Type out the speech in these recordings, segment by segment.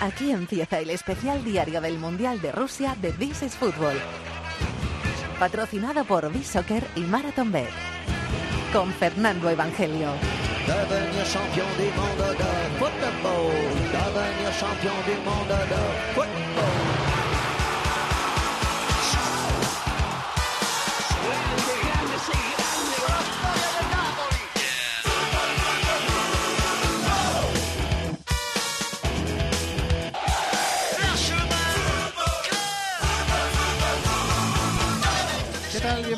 Aquí empieza el especial diario del Mundial de Rusia de This is Football. Patrocinado por B-Soccer y Marathon Bet. Con Fernando Evangelio.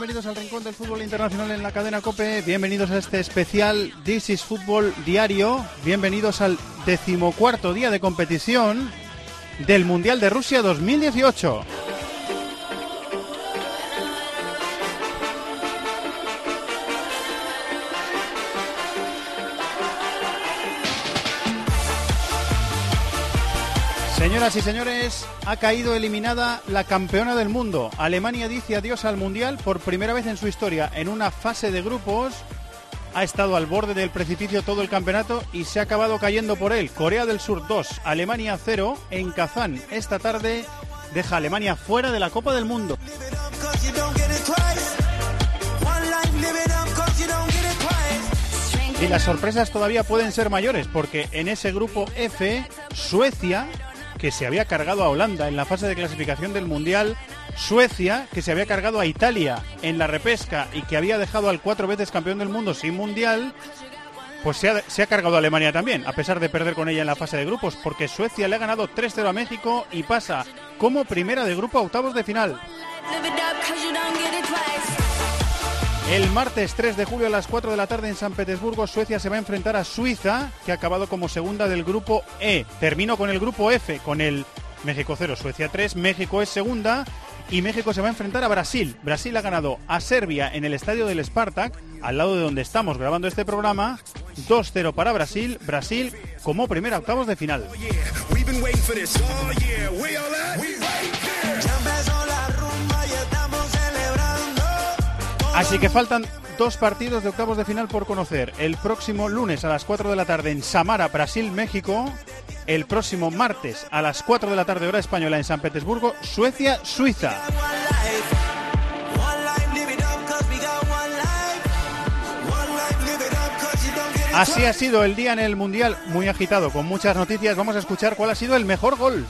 Bienvenidos al Rincón del Fútbol Internacional en la cadena COPE. Bienvenidos a este especial This is Fútbol Diario. Bienvenidos al decimocuarto día de competición del Mundial de Rusia 2018. Señoras y señores, ha caído eliminada la campeona del mundo. Alemania dice adiós al Mundial por primera vez en su historia en una fase de grupos. Ha estado al borde del precipicio todo el campeonato y se ha acabado cayendo por él. Corea del Sur 2, Alemania 0 en Kazán. Esta tarde deja a Alemania fuera de la Copa del Mundo. Y las sorpresas todavía pueden ser mayores porque en ese grupo F, Suecia que se había cargado a Holanda en la fase de clasificación del Mundial, Suecia, que se había cargado a Italia en la repesca y que había dejado al cuatro veces campeón del mundo sin Mundial, pues se ha, se ha cargado a Alemania también, a pesar de perder con ella en la fase de grupos, porque Suecia le ha ganado 3-0 a México y pasa como primera de grupo a octavos de final. El martes 3 de julio a las 4 de la tarde en San Petersburgo, Suecia se va a enfrentar a Suiza, que ha acabado como segunda del grupo E. Termino con el grupo F, con el México 0, Suecia 3, México es segunda y México se va a enfrentar a Brasil. Brasil ha ganado a Serbia en el estadio del Spartak, al lado de donde estamos grabando este programa. 2-0 para Brasil, Brasil como primera octavos de final. Así que faltan dos partidos de octavos de final por conocer. El próximo lunes a las 4 de la tarde en Samara, Brasil, México. El próximo martes a las 4 de la tarde hora española en San Petersburgo, Suecia, Suiza. Así ha sido el día en el Mundial, muy agitado, con muchas noticias. Vamos a escuchar cuál ha sido el mejor gol.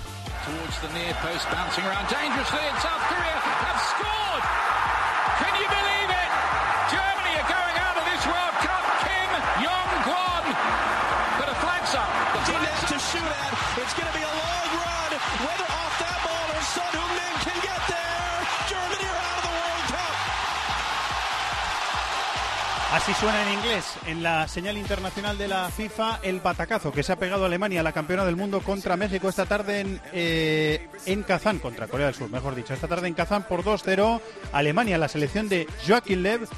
Así suena en inglés, en la señal internacional de la FIFA, el batacazo que se ha pegado a Alemania, la campeona del mundo, contra México esta tarde en, eh, en Kazán, contra Corea del Sur, mejor dicho. Esta tarde en Kazán por 2-0. Alemania, la selección de Joaquín Lev,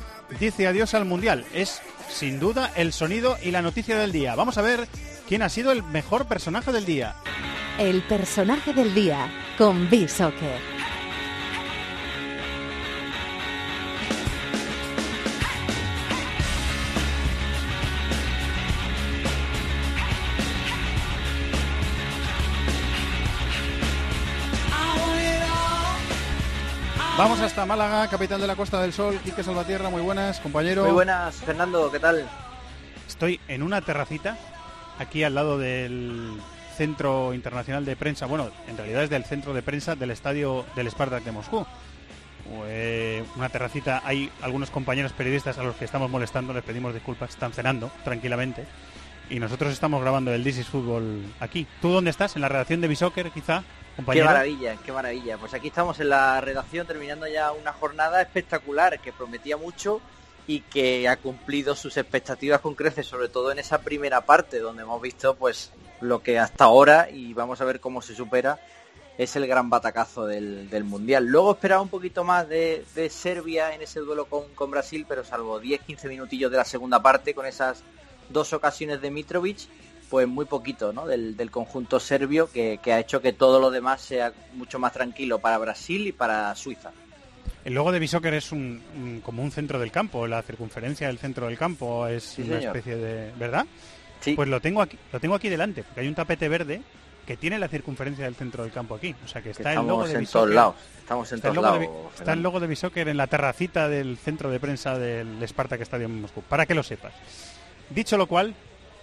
dice adiós al Mundial. Es, sin duda, el sonido y la noticia del día. Vamos a ver quién ha sido el mejor personaje del día. El personaje del día con B-Soccer. Vamos hasta Málaga, capital de la Costa del Sol, Quique Salvatierra, muy buenas, compañero. Muy buenas, Fernando, ¿qué tal? Estoy en una terracita, aquí al lado del Centro Internacional de Prensa, bueno, en realidad es del Centro de Prensa del Estadio del Spartak de Moscú. Eh, una terracita, hay algunos compañeros periodistas a los que estamos molestando, les pedimos disculpas, están cenando tranquilamente. Y nosotros estamos grabando el This is Fútbol aquí. ¿Tú dónde estás? ¿En la redacción de Bisoccer, quizá? Qué maravilla, qué maravilla. Pues aquí estamos en la redacción terminando ya una jornada espectacular que prometía mucho y que ha cumplido sus expectativas con creces, sobre todo en esa primera parte donde hemos visto pues lo que hasta ahora y vamos a ver cómo se supera es el gran batacazo del, Mundial. Luego esperaba un poquito más de, Serbia en ese duelo con, con Brasil, pero salvo 10-15 minutillos de la segunda parte con esas dos ocasiones de Mitrovic, pues muy poquito ¿no? del, conjunto serbio que, ha hecho que todo lo demás sea mucho más tranquilo para Brasil y para Suiza. El logo de Bishoker es un, como un centro del campo, la circunferencia del centro del campo es una especie de, ¿verdad? Sí. Pues lo tengo aquí, lo tengo aquí delante, porque hay un tapete verde que tiene la circunferencia del centro del campo aquí. O sea que está el logo de en todos lados. Estamos en Está todos de, lados. Está el logo de Bishoker en la terracita del centro de prensa del Spartak Stadium en Moscú, para que lo sepas. Dicho lo cual,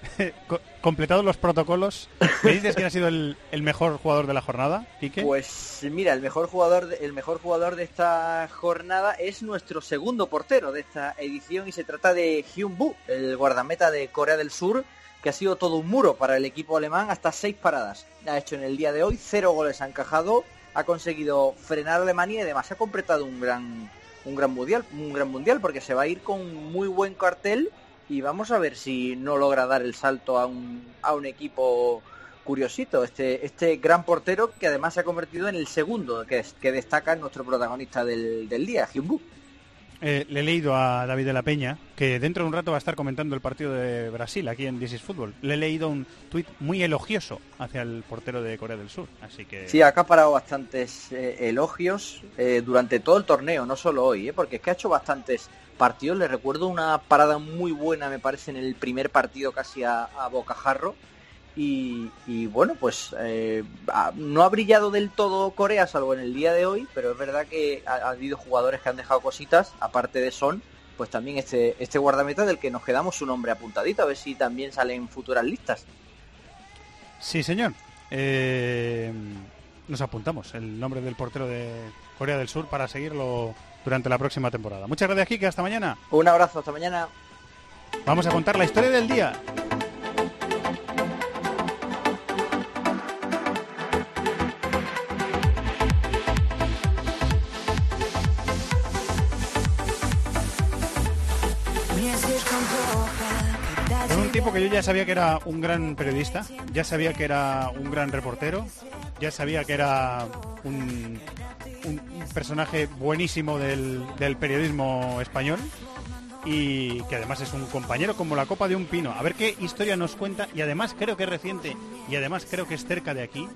completados los protocolos, ¿me dices quién ha sido el, el mejor jugador de la jornada? Pues mira, el mejor jugador de, el mejor jugador de esta jornada es nuestro segundo portero de esta edición y se trata de Hyun Bu, el guardameta de Corea del Sur, que ha sido todo un muro para el equipo alemán hasta seis paradas. Ha hecho en el día de hoy cero goles ha encajado, ha conseguido frenar a Alemania y además ha completado un gran un gran mundial, un gran mundial porque se va a ir con muy buen cartel y vamos a ver si no logra dar el salto a un, a un equipo curiosito, este, este gran portero que además se ha convertido en el segundo que, que destaca nuestro protagonista del, del día, Hyun-bu. Eh, le he leído a David de la Peña que dentro de un rato va a estar comentando el partido de Brasil aquí en This is Football. Le he leído un tuit muy elogioso hacia el portero de Corea del Sur, así que Sí, ha acaparado bastantes eh, elogios eh, durante todo el torneo, no solo hoy, porque es que ha hecho bastantes partidos. Le recuerdo una parada muy buena, me parece, en el primer partido casi a, a bocajarro. Y, y bueno, pues eh, no ha brillado del todo Corea, salvo en el día de hoy, pero es verdad que ha, ha habido jugadores que han dejado cositas, aparte de Son, pues también este, este guardameta del que nos quedamos su nombre apuntadito, a ver si también sale en futuras listas. Sí, señor. Eh, nos apuntamos el nombre del portero de Corea del Sur para seguirlo durante la próxima temporada. Muchas gracias, Kike. Hasta mañana. Un abrazo, hasta mañana. Vamos a contar la historia del día. Con un tipo que yo ya sabía que era un gran periodista, ya sabía que era un gran reportero, ya sabía que era un, personaje buenísimo del, del periodismo español y que además es un compañero como la copa de un pino. A ver qué historia nos cuenta y además creo que es reciente y además creo que es cerca de aquí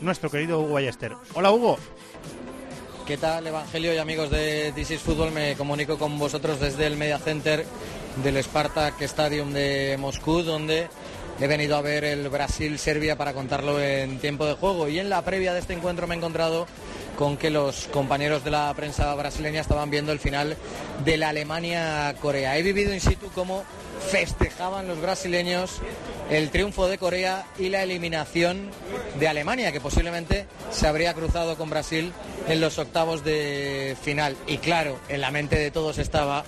nuestro querido Hugo Ballester. Hola Hugo. ¿Qué tal, Evangelio y amigos de This is Fútbol? Me comunico con vosotros desde el Media Center del Spartak Stadium de Moscú, donde he venido a ver el Brasil-Serbia para contarlo en tiempo de juego. Y en la previa de este encuentro me he encontrado con que los compañeros de la prensa brasileña estaban viendo el final de la Alemania-Corea. He vivido in situ cómo festejaban los brasileños el triunfo de Corea y la eliminación de Alemania, que posiblemente se habría cruzado con Brasil en los octavos de final. Y claro, en la mente de todos estaba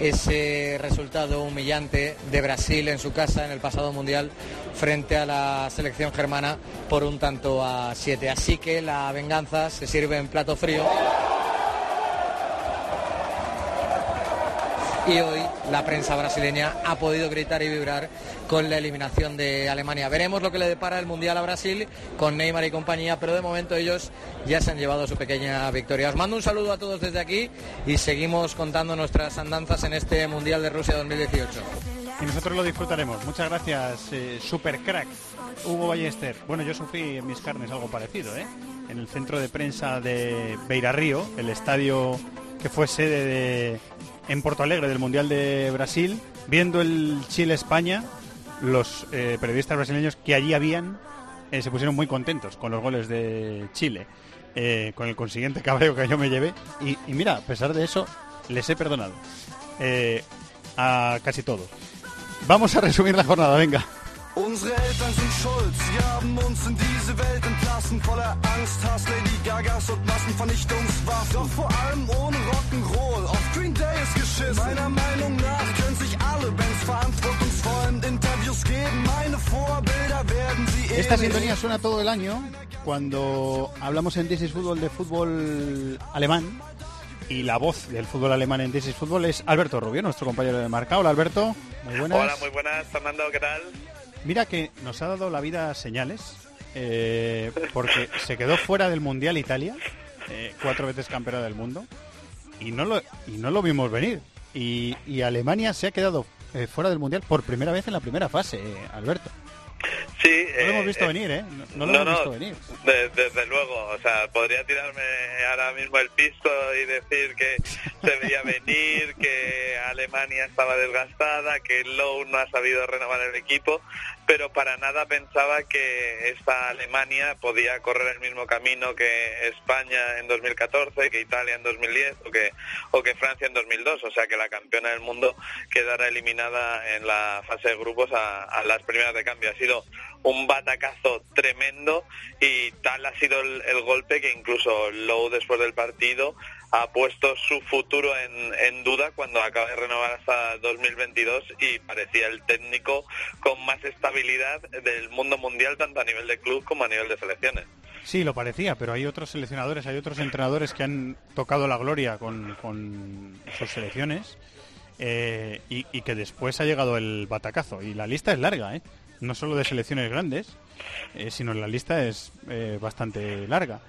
ese resultado humillante de Brasil en su casa en el pasado Mundial frente a la selección germana por un tanto a siete. Así que la venganza se sirve en plato frío. y hoy la prensa brasileña ha podido gritar y vibrar con la eliminación de Alemania. Veremos lo que le depara el Mundial a Brasil con Neymar y compañía, pero de momento ellos ya se han llevado su pequeña victoria. Os mando un saludo a todos desde aquí y seguimos contando nuestras andanzas en este Mundial de Rusia 2018. Y nosotros lo disfrutaremos. Muchas gracias, eh, super crack, Hugo Ballester. Bueno, yo sufrí en mis carnes algo parecido, ¿eh? En el centro de prensa de Beirarrío, el estadio que fue sede de, en Porto Alegre del Mundial de Brasil, viendo el Chile-España, los eh, periodistas brasileños que allí habían eh, se pusieron muy contentos con los goles de Chile, eh, con el consiguiente cabreo que yo me llevé. Y, mira, a pesar de eso, les he perdonado a casi todos. Vamos a resumir la jornada, venga. Day ist geschissen. Meiner Meinung nach können sich alle Bands verantwortungsvoll in Interviews geben. Meine Vorbilder werden sie Esta sintonía suena todo el año cuando hablamos en This is Fútbol de fútbol alemán y la voz del fútbol alemán en This is Fútbol es Alberto Rubio, nuestro compañero de marca. Hola Alberto, muy buenas. Hola, muy buenas, Fernando, ¿qué tal? Mira que nos ha dado la vida señales eh, porque se quedó fuera del Mundial Italia, eh, cuatro veces campeona del mundo, y no lo, y no lo vimos venir. Y, y Alemania se ha quedado eh, fuera del Mundial por primera vez en la primera fase, eh, Alberto. Sí, No lo eh, hemos visto eh, venir, ¿eh? No, no lo hemos visto venir. de- desde luego, o sea, podría tirarme ahora mismo el pisto y decir que se veía venir, que Alemania estaba desgastada, que Lowe no ha sabido renovar el equipo, pero para nada pensaba que esta Alemania podía correr el mismo camino que España en 2014, que Italia en 2010 o que, o que Francia en 2002, o sea que la campeona del mundo quedara eliminada en la fase de grupos a, a las primeras de cambio. Ha un batacazo tremendo y tal ha sido el, golpe que incluso Lowe después del partido ha puesto su futuro en, duda cuando acaba de renovar hasta 2022 y parecía el técnico con más estabilidad del mundo mundial tanto a nivel de club como a nivel de selecciones. Sí, lo parecía, pero hay otros seleccionadores, hay otros entrenadores que han tocado la gloria con, con sus selecciones eh, y, y, que después ha llegado el batacazo. Y la lista es larga, ¿eh? No solo de selecciones grandes, eh, sino la lista es eh, bastante larga.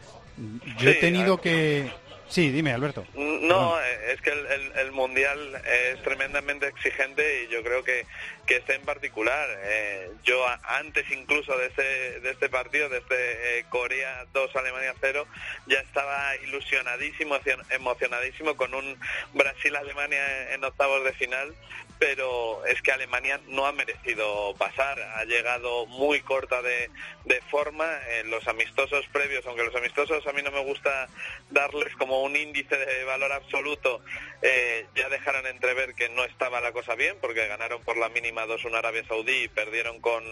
Yo sí, he tenido que Sí, dime, Alberto. No, Perdón. es que el, el, el, Mundial es tremendamente exigente y yo creo que, que este en particular, eh, yo antes incluso de este, de este partido, de este eh, Corea 2, Alemania 0, ya estaba ilusionadísimo, emocionadísimo con un Brasil-Alemania en octavos de final, pero es que Alemania no ha merecido pasar, ha llegado muy corta de, de forma en los amistosos previos, aunque los amistosos a mí no me gusta darles como un índice de valor absoluto, eh, ya dejaron entrever que no estaba la cosa bien, porque ganaron por la mínima 2-1 Arabia Saudí y perdieron con,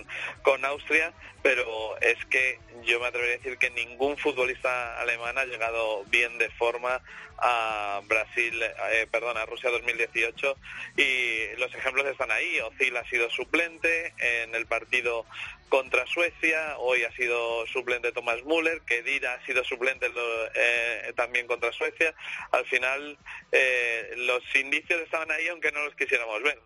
con Austria, pero es que yo me atrevería a decir que ningún futbolista alemán ha llegado bien de forma a Brasil, eh, perdón, a Rusia 2018 y los ejemplos están ahí. Ozil ha sido suplente en el partido contra Suecia, hoy ha sido suplente Thomas Müller, Kedira ha sido suplente eh, también contra Suecia. Al final eh, los indicios estaban ahí aunque no los quisiéramos ver.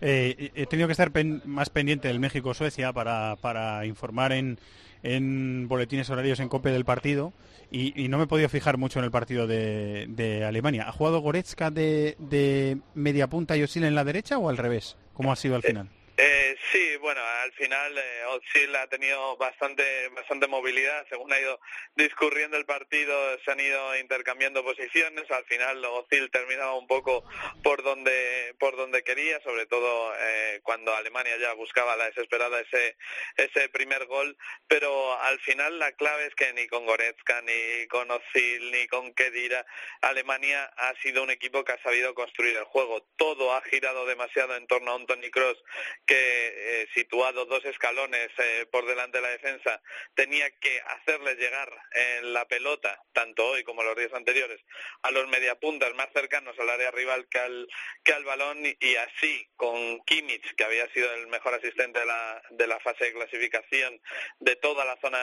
Eh, he tenido que estar pen más pendiente del México-Suecia para, para informar en, en boletines horarios en COPE del partido y, y, no me he podido fijar mucho en el partido de, de Alemania. ¿Ha jugado Goretzka de, de, media punta y Osil en la derecha o al revés? ¿Cómo ha sido al final? Sí, bueno, al final eh, Ozil ha tenido bastante bastante movilidad, según ha ido discurriendo el partido, se han ido intercambiando posiciones, al final Ozil terminaba un poco por donde por donde quería, sobre todo eh, cuando Alemania ya buscaba la desesperada ese ese primer gol, pero al final la clave es que ni con Goretzka, ni con Ozil, ni con Kedira, Alemania ha sido un equipo que ha sabido construir el juego, todo ha girado demasiado en torno a un Tony Kroos que eh, situado dos escalones eh, por delante de la defensa tenía que hacerle llegar en la pelota, tanto hoy como los días anteriores, a los mediapuntas más cercanos al área rival que al, que al balón y, y así con Kimmich, que había sido el mejor asistente de la, de la fase de clasificación de toda la zona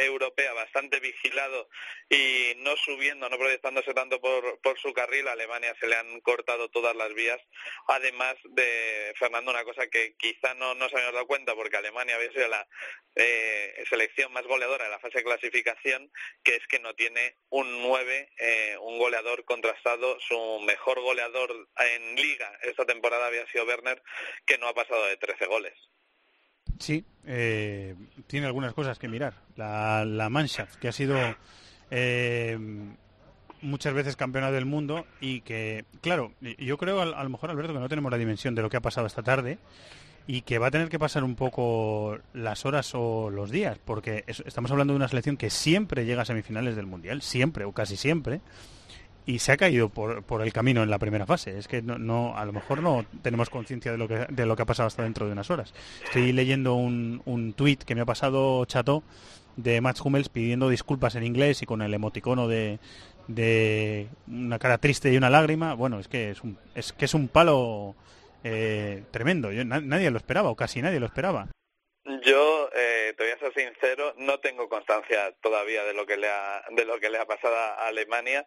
europea, bastante vigilado y no subiendo, no proyectándose tanto por, por su carril, a Alemania se le han cortado todas las vías, además de, Fernando, una cosa que quizá no nos habíamos dado cuenta porque Alemania había sido la eh, selección más goleadora de la fase de clasificación, que es que no tiene un 9, eh, un goleador contrastado. Su mejor goleador en liga esta temporada había sido Werner, que no ha pasado de 13 goles. Sí, eh, tiene algunas cosas que mirar. La, la que ha sido eh, muchas veces campeona del mundo y que, claro, yo creo a, lo mejor, Alberto, que no tenemos la dimensión de lo que ha pasado esta tarde y que va a tener que pasar un poco las horas o los días, porque es, estamos hablando de una selección que siempre llega a semifinales del Mundial, siempre o casi siempre, y se ha caído por, por el camino en la primera fase. Es que no, no a lo mejor no tenemos conciencia de lo que de lo que ha pasado hasta dentro de unas horas. Estoy leyendo un, un tuit que me ha pasado Chato de Mats Hummels pidiendo disculpas en inglés y con el emoticono de, de una cara triste y una lágrima. Bueno, es que es un, es que es un palo eh, tremendo. Yo, na nadie lo esperaba o casi nadie lo esperaba. Yo eh, te voy a ser sincero, no tengo constancia todavía de lo que le ha de lo que le ha pasado a Alemania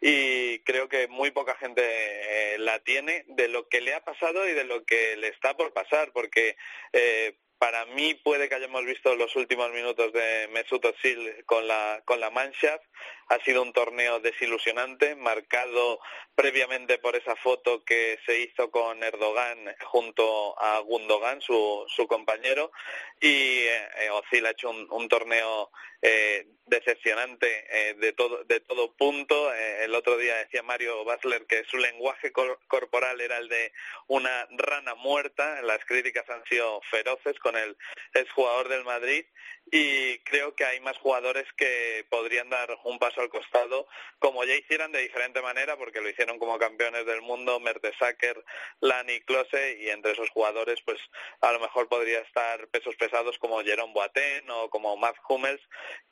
y creo que muy poca gente eh, la tiene de lo que le ha pasado y de lo que le está por pasar, porque eh, para mí puede que hayamos visto los últimos minutos de Mesut Özil con la con la Mannschaft. Ha sido un torneo desilusionante, marcado previamente por esa foto que se hizo con Erdogan junto a Gundogan, su, su compañero, y eh, Özil ha hecho un, un torneo eh, decepcionante eh, de todo de todo punto. Eh, el otro día decía Mario Basler que su lenguaje corporal era el de una rana muerta. Las críticas han sido feroces con el exjugador del Madrid y creo que hay más jugadores que podrían dar un paso al costado, como ya hicieran de diferente manera, porque lo hicieron como campeones del mundo, Mertesacker, Lani, Klose, y entre esos jugadores, pues a lo mejor podría estar pesos pesados como Jerome Boateng o como Matt Hummels,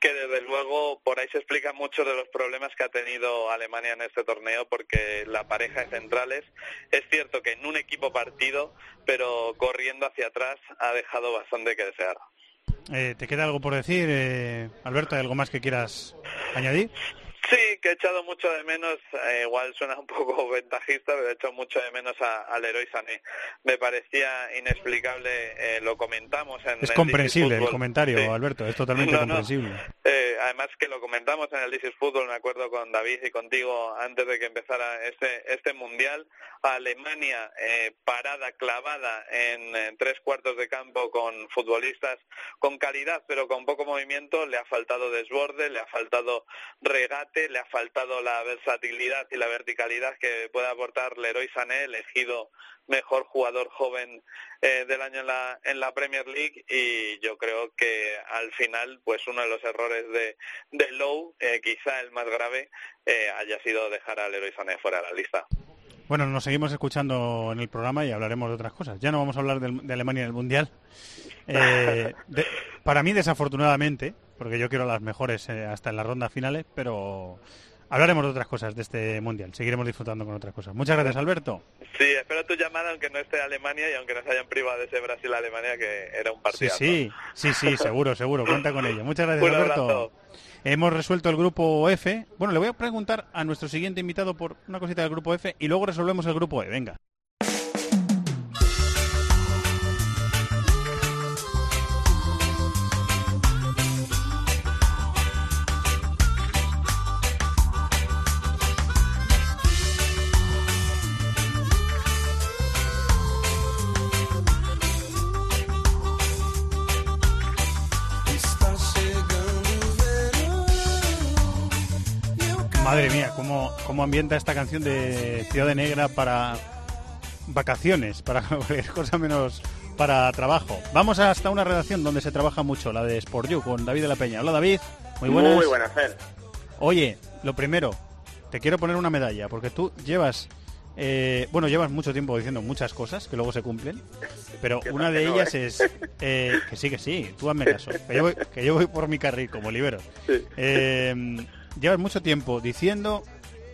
que desde luego por ahí se explican muchos de los problemas que ha tenido Alemania en este torneo, porque la pareja de centrales es cierto que en un equipo partido, pero corriendo hacia atrás ha dejado bastante que desear. Eh, ¿Te queda algo por decir, eh, Alberto? ¿Hay algo más que quieras añadir? Sí, que he echado mucho de menos, eh, igual suena un poco ventajista, pero he echado mucho de menos al héroe Sané. Me parecía inexplicable, eh, lo comentamos en Es comprensible el comentario, Alberto, es totalmente comprensible. Eh, además que lo comentamos en el This Fútbol, me acuerdo con David y contigo antes de que empezara este, este Mundial, Alemania parada, clavada en tres cuartos de campo con futbolistas con calidad pero con poco movimiento, le ha faltado desborde, le ha faltado regate, le ha faltado la versatilidad y la verticalidad que puede aportar Leroy Sané, elegido mejor jugador joven eh, del año en la, en la Premier League y yo creo que al final pues uno de los errores de, de Lowe, eh, quizá el más grave, eh, haya sido dejar a Leroy Sané fuera de la lista. Bueno, nos seguimos escuchando en el programa y hablaremos de otras cosas. Ya no vamos a hablar de, Alemania en el Mundial. para mí, desafortunadamente, porque yo quiero las mejores eh, hasta en las rondas finales, pero hablaremos de otras cosas de este mundial. Seguiremos disfrutando con otras cosas. Muchas gracias, Alberto. Sí, espero tu llamada, aunque no esté Alemania y aunque no se hayan privado de ese Brasil-Alemania, que era un partido. Sí, sí, sí, sí, seguro, seguro. Cuenta con ello. Muchas gracias, Alberto. Hemos resuelto el grupo F. Bueno, le voy a preguntar a nuestro siguiente invitado por una cosita del grupo F y luego resolvemos el grupo E. Venga. Cómo, ambienta esta canción de Ciudad de Negra para vacaciones, para cualquier cosa menos para trabajo. Vamos hasta una redacción donde se trabaja mucho, la de Sport You, con David de la Peña. Hola David, muy buenas. Muy buenas, Fer. Oye, lo primero, te quiero poner una medalla, porque tú llevas, eh, bueno, llevas mucho tiempo diciendo muchas cosas que luego se cumplen, pero una de ellas ¿eh? es, eh, que sí, que sí, tú hazme caso, que yo voy, que yo voy por mi carril como libero. Llevas mucho tiempo diciendo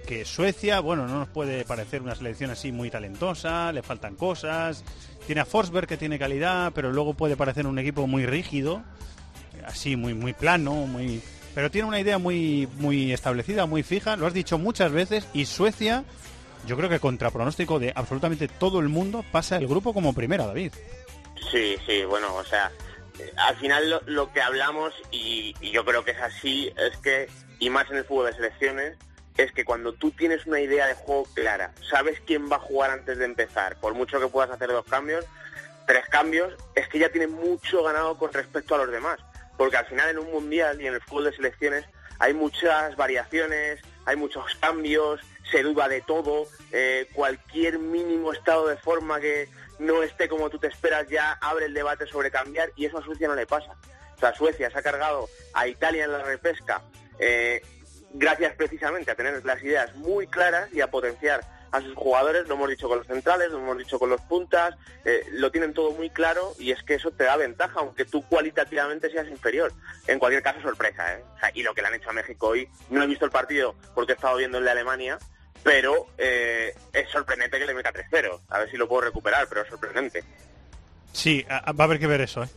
que Suecia, bueno, no nos puede parecer una selección así muy talentosa, le faltan cosas, tiene a Forsberg que tiene calidad, pero luego puede parecer un equipo muy rígido, así muy muy plano, muy pero tiene una idea muy muy establecida, muy fija, lo has dicho muchas veces y Suecia yo creo que contra pronóstico de absolutamente todo el mundo pasa el grupo como primera, David. Sí, sí, bueno, o sea, al final lo, que hablamos, y, yo creo que es así, es que, y más en el fútbol de selecciones, es que cuando tú tienes una idea de juego clara, sabes quién va a jugar antes de empezar, por mucho que puedas hacer dos cambios, tres cambios, es que ya tienes mucho ganado con respecto a los demás. Porque al final en un mundial y en el fútbol de selecciones hay muchas variaciones, hay muchos cambios, se duda de todo, eh, cualquier mínimo estado de forma que no esté como tú te esperas ya abre el debate sobre cambiar y eso a Suecia no le pasa. O sea, Suecia se ha cargado a Italia en la repesca eh, gracias precisamente a tener las ideas muy claras y a potenciar a sus jugadores, lo hemos dicho con los centrales, lo hemos dicho con los puntas, eh, lo tienen todo muy claro y es que eso te da ventaja, aunque tú cualitativamente seas inferior. En cualquier caso, sorpresa, ¿eh? y lo que le han hecho a México hoy, no he visto el partido porque he estado viendo el de Alemania, pero eh, es sorprendente que le meta 3-0. A ver si lo puedo recuperar, pero es sorprendente. Sí, va a haber que ver eso, ¿eh?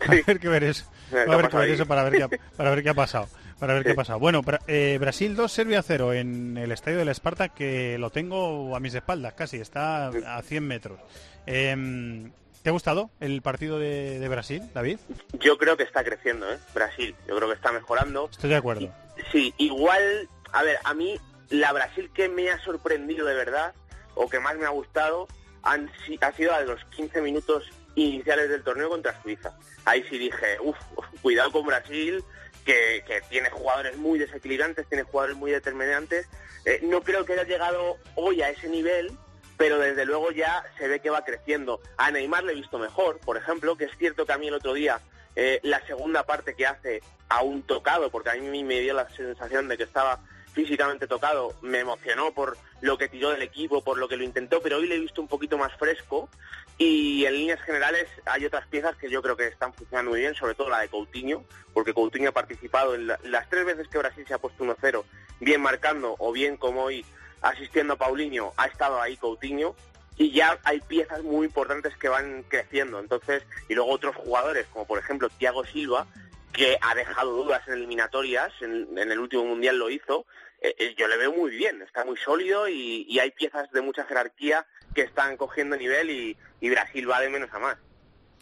Va a haber que ver eso. Va a haber que ver eso para ver qué ha, para ver qué ha pasado. Para ver qué ha pasado. Bueno, eh, Brasil 2, Serbia 0 en el estadio del Esparta, que lo tengo a mis espaldas casi, está a 100 metros. Em, ¿Te ha gustado el partido de, de, Brasil, David? Yo creo que está creciendo, ¿eh? Brasil. Yo creo que está mejorando. Estoy de acuerdo. Sí, igual, a ver, a mí la Brasil que me ha sorprendido de verdad, o que más me ha gustado, han, ha sido a los 15 minutos iniciales del torneo contra Suiza. Ahí sí dije, uff, cuidado con Brasil, que, tiene jugadores muy desequilibrantes, tiene jugadores muy determinantes. Eh, no creo que haya llegado hoy a ese nivel, pero desde luego ya se ve que va creciendo. A Neymar le he visto mejor, por ejemplo, que es cierto que a mí el otro día eh, la segunda parte que hace aún tocado, porque a mí me dio la sensación de que estaba físicamente tocado, me emocionó por lo que tiró del equipo, por lo que lo intentó, pero hoy le he visto un poquito más fresco y en líneas generales hay otras piezas que yo creo que están funcionando muy bien, sobre todo la de Coutinho, porque Coutinho ha participado en las tres veces que Brasil se ha puesto 1-0, bien marcando o bien como hoy asistiendo a Paulinho, ha estado ahí Coutinho y ya hay piezas muy importantes que van creciendo. Entonces, y luego otros jugadores, como por ejemplo Thiago Silva, que ha dejado dudas en eliminatorias, en, el último mundial lo hizo, eh, eh, yo le veo muy bien, está muy sólido y, hay piezas de mucha jerarquía que están cogiendo nivel y, Brasil va de menos a más.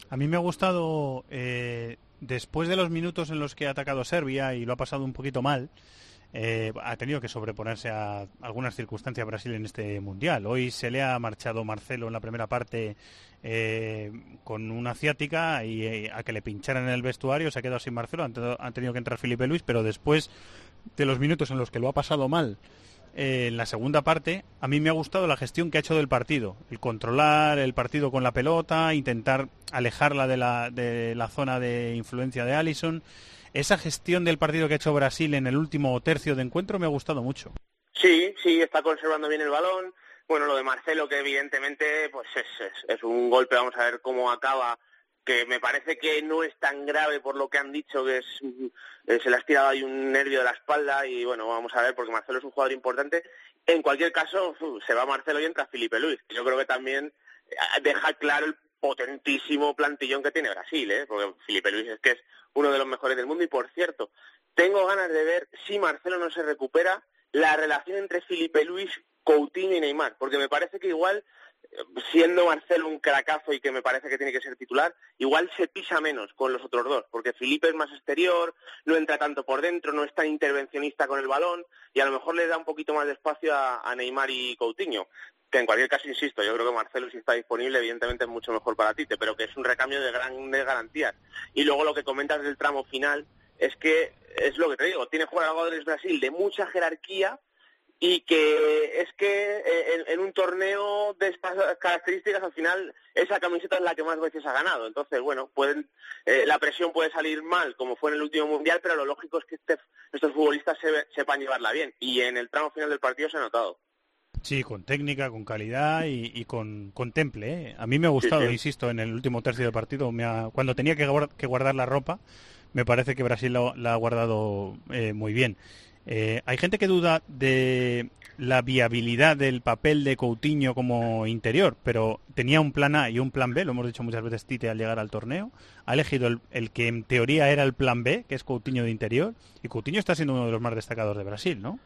A mí me ha gustado, eh, después de los minutos en los que ha atacado Serbia y lo ha pasado un poquito mal, eh, ha tenido que sobreponerse a algunas circunstancias Brasil en este mundial. Hoy se le ha marchado Marcelo en la primera parte eh, con una asiática y a que le pincharan en el vestuario se ha quedado sin Marcelo. Han, tenido que entrar Felipe Luis, pero después de los minutos en los que lo ha pasado mal en la segunda parte, a mí me ha gustado la gestión que ha hecho del partido. El controlar el partido con la pelota, intentar alejarla de la, de la zona de influencia de Allison esa gestión del partido que ha hecho Brasil en el último tercio de encuentro me ha gustado mucho. Sí, sí, está conservando bien el balón. Bueno, lo de Marcelo, que evidentemente pues es, es, un golpe, vamos a ver cómo acaba, que me parece que no es tan grave por lo que han dicho, que es, eh, se le ha estirado ahí un nervio de la espalda y bueno, vamos a ver, porque Marcelo es un jugador importante. En cualquier caso, se va Marcelo y entra Felipe Luis, que yo creo que también eh, deja claro el potentísimo plantillón que tiene Brasil, ¿eh? porque Felipe Luis es que es uno de los mejores del mundo y por cierto, tengo ganas de ver si Marcelo no se recupera la relación entre Felipe Luis, Coutinho y Neymar, porque me parece que igual siendo Marcelo un cracazo y que me parece que tiene que ser titular, igual se pisa menos con los otros dos, porque Felipe es más exterior, no entra tanto por dentro, no es tan intervencionista con el balón y a lo mejor le da un poquito más de espacio a, Neymar y Coutinho en cualquier caso, insisto, yo creo que Marcelo si está disponible, evidentemente es mucho mejor para Tite, pero que es un recambio de grandes garantías. Y luego lo que comentas del tramo final es que, es lo que te digo, tiene jugadores Brasil de mucha jerarquía y que es que eh, en, un torneo de estas características al final esa camiseta es la que más veces ha ganado. Entonces, bueno, pueden, eh, la presión puede salir mal, como fue en el último mundial, pero lo lógico es que este, estos futbolistas sepan llevarla bien. Y en el tramo final del partido se ha notado. Sí, con técnica, con calidad y, con, temple. ¿eh? A mí me ha gustado, insisto, en el último tercio del partido, cuando tenía que, guardar la ropa, me parece que Brasil la, ha guardado eh, muy bien. Eh, hay gente que duda de la viabilidad del papel de Coutinho como interior, pero tenía un plan A y un plan B, lo hemos dicho muchas veces Tite al llegar al torneo, ha elegido el, que en teoría era el plan B, que es Coutinho de interior, y Coutinho está siendo uno de los más destacados de Brasil, ¿no?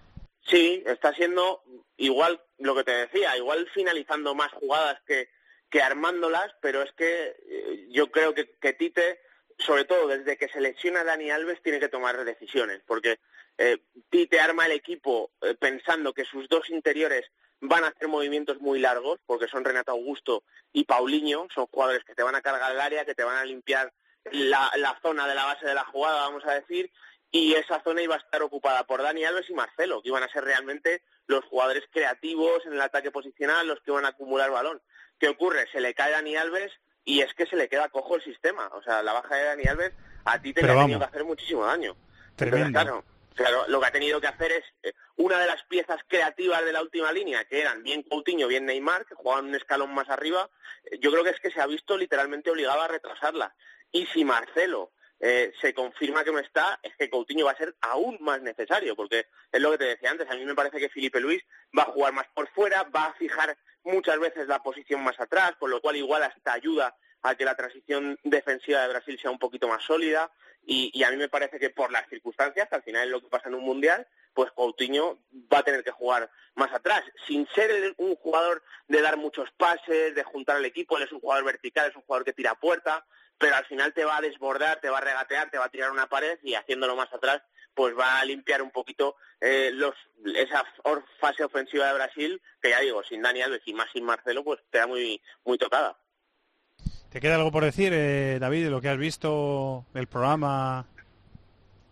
Sí, está siendo igual lo que te decía, igual finalizando más jugadas que, que armándolas, pero es que eh, yo creo que, que, Tite, sobre todo desde que se lesiona Dani Alves, tiene que tomar decisiones, porque eh, Tite arma el equipo eh, pensando que sus dos interiores van a hacer movimientos muy largos, porque son Renato Augusto y Paulinho, son jugadores que te van a cargar el área, que te van a limpiar la, la zona de la base de la jugada, vamos a decir, y esa zona iba a estar ocupada por Dani Alves y Marcelo, que iban a ser realmente los jugadores creativos en el ataque posicional, los que iban a acumular balón. ¿Qué ocurre? Se le cae Dani Alves y es que se le queda cojo el sistema. O sea, la baja de Dani Alves a ti te ha tenido que hacer muchísimo daño. claro, claro, lo que ha tenido que hacer es eh, una de las piezas creativas de la última línea, que eran bien Coutinho, bien Neymar, que jugaban un escalón más arriba, eh, yo creo que es que se ha visto literalmente obligado a retrasarla. Y si Marcelo eh, se confirma que no está, es que Coutinho va a ser aún más necesario, porque es lo que te decía antes, a mí me parece que Felipe Luis va a jugar más por fuera, va a fijar muchas veces la posición más atrás, con lo cual igual hasta ayuda a que la transición defensiva de Brasil sea un poquito más sólida, y, a mí me parece que por las circunstancias, al final es lo que pasa en un mundial, pues Coutinho va a tener que jugar más atrás, sin ser un jugador de dar muchos pases, de juntar al equipo, él es un jugador vertical, es un jugador que tira puerta, pero al final te va a desbordar, te va a regatear, te va a tirar una pared y haciéndolo más atrás, pues va a limpiar un poquito eh, los, esa fase ofensiva de Brasil, que ya digo, sin Dani Alves y más sin Marcelo, pues queda muy, muy tocada. ¿Te queda algo por decir, eh, David, de lo que has visto del programa?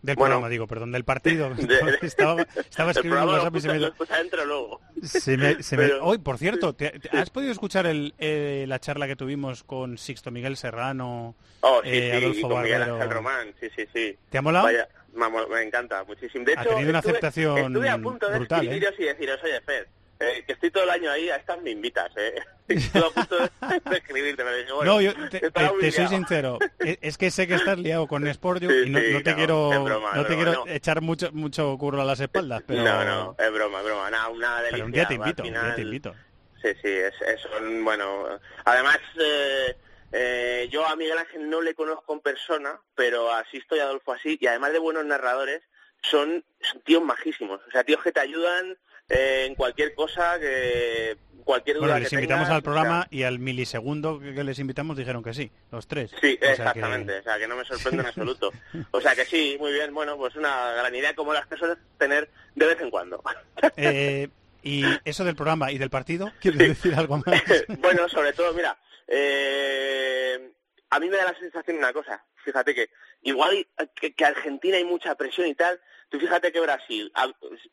Del Bueno. programa, digo, perdón, del partido. De- de- estaba, estaba El escribiendo WhatsApp y se me... lo dentro luego. Se me- se me- Pero- Hoy, por cierto, ¿te- te- ¿has podido escuchar el, eh, la charla que tuvimos con Sixto Miguel Serrano, Oh, sí, eh, sí, y Adolfo con Miguel? Ángel Román, sí, sí, sí. ¿Te ha molado? Vaya, me, me encanta muchísimo. De Ha hecho, tenido una estuve- aceptación Estuve a punto de brutal, escribiros y deciros, oye, Fer, eh, que estoy todo el año ahí, a estas me invitas, ¿eh? Estuve a punto de, de escribirte, me dije, bueno, no, yo te, soy sincero. Es, es que sé que estás liado con Sportio Sí, y no, sí, no te no, quiero, broma, no te broma, quiero no. echar mucho mucho curro a las espaldas, pero, No, no, es broma, es broma, nada, una delicia. pero un día te invito, un día te invito. Sí, sí, es, es un- bueno. Además, eh, eh, yo a Miguel Ángel no le conozco en persona, pero asisto y Adolfo así, y además de buenos narradores, son, son tíos majísimos. O sea, tíos que te ayudan eh, en cualquier cosa, que cualquier duda Bueno, que les invitamos tengas, al programa o sea, y al milisegundo que, que les invitamos dijeron que sí, los tres. Sí, O sea que- exactamente, o sea que no me sorprende en absoluto. O sea que sí, muy bien, bueno, pues una gran idea como las que sueles tener de vez en cuando. Eh, y eso del programa y del partido, ¿quieres decir algo más? bueno, sobre todo, mira, eh, a mí me da la sensación de una cosa. Fíjate que igual que, que Argentina hay mucha presión y tal, tú fíjate que Brasil,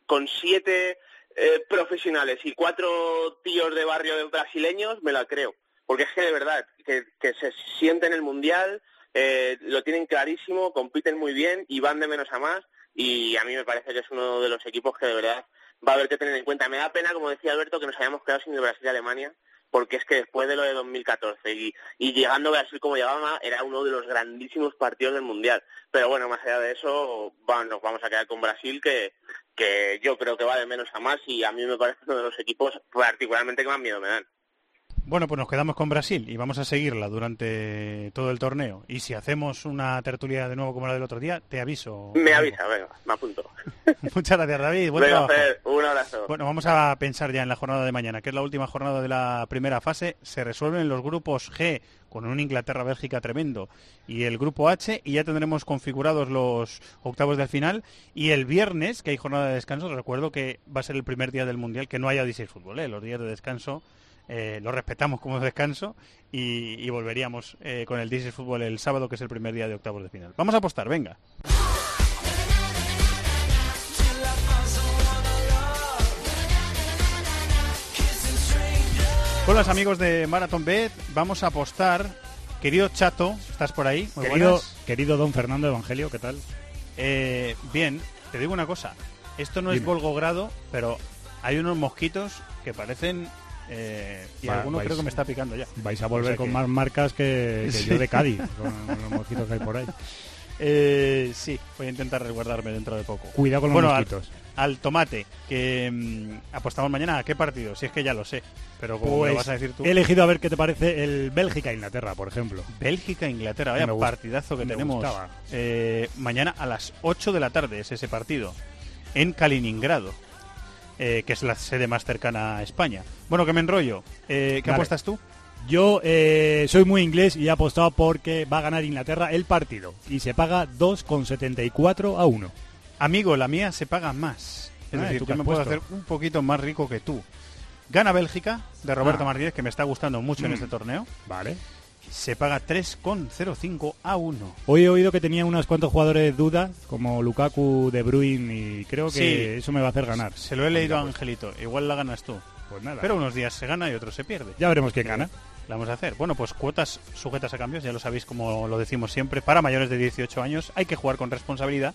con siete eh, profesionales y cuatro tíos de barrio brasileños, me la creo. Porque es que de verdad, que, se sienten en el Mundial, eh, lo tienen clarísimo, compiten muy bien y van de menos a más. Y a mí me parece que es uno de los equipos que de verdad va a haber que tener en cuenta. Me da pena, como decía Alberto, que nos hayamos quedado sin el Brasil y Alemania, porque es que después de lo de 2014 y, y llegando Brasil como llegaba, era uno de los grandísimos partidos del Mundial. Pero bueno, más allá de eso, nos vamos a quedar con Brasil, que, que yo creo que va de menos a más y a mí me parece uno de los equipos particularmente que más miedo me dan. Bueno, pues nos quedamos con Brasil y vamos a seguirla durante todo el torneo. Y si hacemos una tertulia de nuevo como la del otro día, te aviso. Me amigo. avisa, venga, me apunto. Muchas gracias, David. Buen Venga. Fer, un abrazo. Bueno, vamos a pensar ya en la jornada de mañana, que es la última jornada de la primera fase. Se resuelven los grupos G con un Inglaterra-Bélgica tremendo y el grupo H y ya tendremos configurados los octavos del final. Y el viernes, que hay jornada de descanso, recuerdo que va a ser el primer día del Mundial, que no haya Odyssey Fútbol. ¿eh? Los días de descanso eh, los respetamos como descanso y, y volveríamos eh, con el Disney Fútbol el sábado, que es el primer día de octavos de final. Vamos a apostar, venga. Con los amigos de Marathon Bet vamos a apostar. Querido Chato, ¿estás por ahí? Muy Querido, buenas. querido don Fernando Evangelio, ¿qué tal? Eh, bien, te digo una cosa. Esto no es. Volgogrado, pero hay unos mosquitos que parecen... eh, y Va- alguno vais- creo que me está picando ya. Vais a volver O sea con que- más marcas que, que Sí. yo de Cádiz, con, los mosquitos que hay por ahí. Eh, sí, voy a intentar resguardarme dentro de poco. Cuidado con los Bueno, al- mosquitos. Al, tomate, que mm, apostamos mañana. ¿A qué partido? Si es que ya lo sé. Pero como Pues lo vas a decir tú... he elegido a ver qué te parece el Bélgica-Inglaterra, por ejemplo. Bélgica-Inglaterra, vaya Me partidazo que me tenemos. Eh, mañana a las 8 de la tarde es ese partido. En Kaliningrado. Eh, que es la sede más cercana a España. Bueno, que me enrollo. Eh, ¿Qué Vale. apuestas tú? Yo eh, soy muy inglés y he apostado porque va a ganar Inglaterra el partido. Y se paga 2,74 a 1. Amigo, la mía se paga más. Es Ah, decir, ¿tú yo qué me puedo hacer un poquito más rico que tú. Gana Bélgica, de Roberto Ah. Martínez, que me está gustando mucho en Mm. este torneo. Vale. Se paga 3,05 a 1. Hoy he oído que tenía unos cuantos jugadores dudas, como Lukaku, De Bruyne, y creo que Sí. eso me va a hacer ganar. Se lo he leído a Angelito. Igual la ganas tú. Pues nada. Pero unos días se gana y otros se pierde. Ya veremos quién gana. La vamos a hacer. Bueno, pues cuotas sujetas a cambios, ya lo sabéis como lo decimos siempre. Para mayores de 18 años hay que jugar con responsabilidad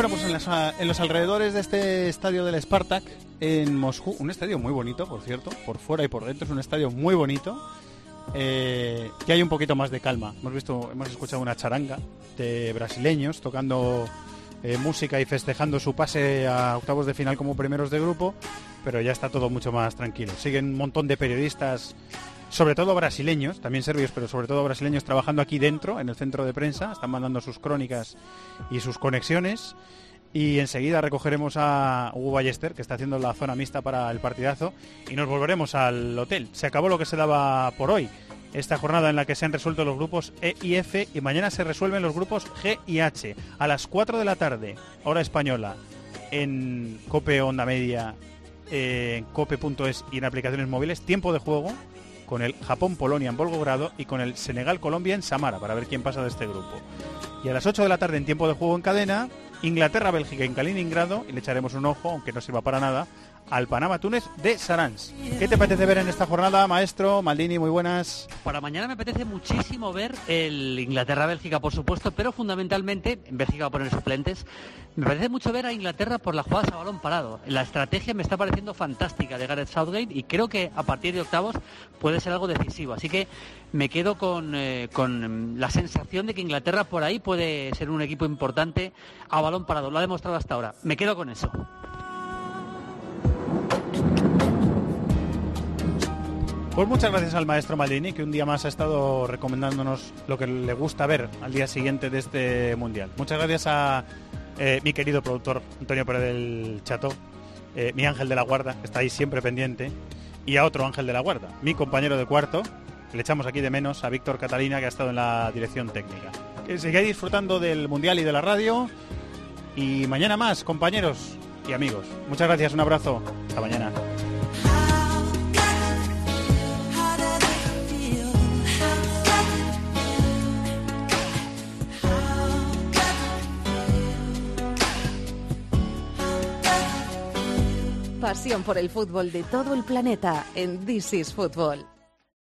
Bueno, pues en, los alrededores de este estadio del Spartak, en Moscú, un estadio muy bonito, por cierto, por fuera y por dentro, es un estadio muy bonito. eh, que hay un poquito más de calma. Hemos visto, hemos escuchado una charanga de brasileños tocando eh, música y festejando su pase a octavos de final como primeros de grupo, pero ya está todo mucho más tranquilo. Siguen un montón de periodistas, sobre todo brasileños, también serbios, pero sobre todo brasileños trabajando aquí dentro, en el centro de prensa, están mandando sus crónicas y sus conexiones. Y enseguida recogeremos a Hugo Ballester, que está haciendo la zona mixta para el partidazo, y nos volveremos al hotel. Se acabó lo que se daba por hoy. Esta jornada en la que se han resuelto los grupos E y F y mañana se resuelven los grupos G y H. A las 4 de la tarde, hora española, en Cope Onda Media, en cope.es y en aplicaciones móviles, tiempo de juego con el Japón-Polonia en Volgogrado y con el Senegal-Colombia en Samara para ver quién pasa de este grupo. Y a las 8 de la tarde en tiempo de juego en cadena, Inglaterra-Bélgica en Kaliningrado y le echaremos un ojo, aunque no sirva para nada, al Panamá-Túnez de Sarans. ¿Qué te apetece ver en esta jornada, maestro? Maldini, muy buenas. Para mañana me apetece muchísimo ver el Inglaterra-Bélgica, por supuesto, pero fundamentalmente, en Bélgica va a poner suplentes, me parece mucho ver a Inglaterra por las jugadas a balón parado. La estrategia me está pareciendo fantástica de Gareth Southgate y creo que a partir de octavos puede ser algo decisivo. Así que me quedo con, eh, con la sensación de que Inglaterra por ahí puede ser un equipo importante a balón parado. Lo ha demostrado hasta ahora. Me quedo con eso. Pues muchas gracias al maestro Maldini, que un día más ha estado recomendándonos lo que le gusta ver al día siguiente de este Mundial. Muchas gracias a eh, mi querido productor Antonio Pérez del Chato, eh, mi ángel de la guarda, que está ahí siempre pendiente, y a otro ángel de la guarda, mi compañero de cuarto, que le echamos aquí de menos, a Víctor Catalina, que ha estado en la dirección técnica. Que sigáis disfrutando del Mundial y de la radio. Y mañana más, compañeros y amigos. Muchas gracias, un abrazo. Hasta mañana. Pasión por el fútbol de todo el planeta en This is Football.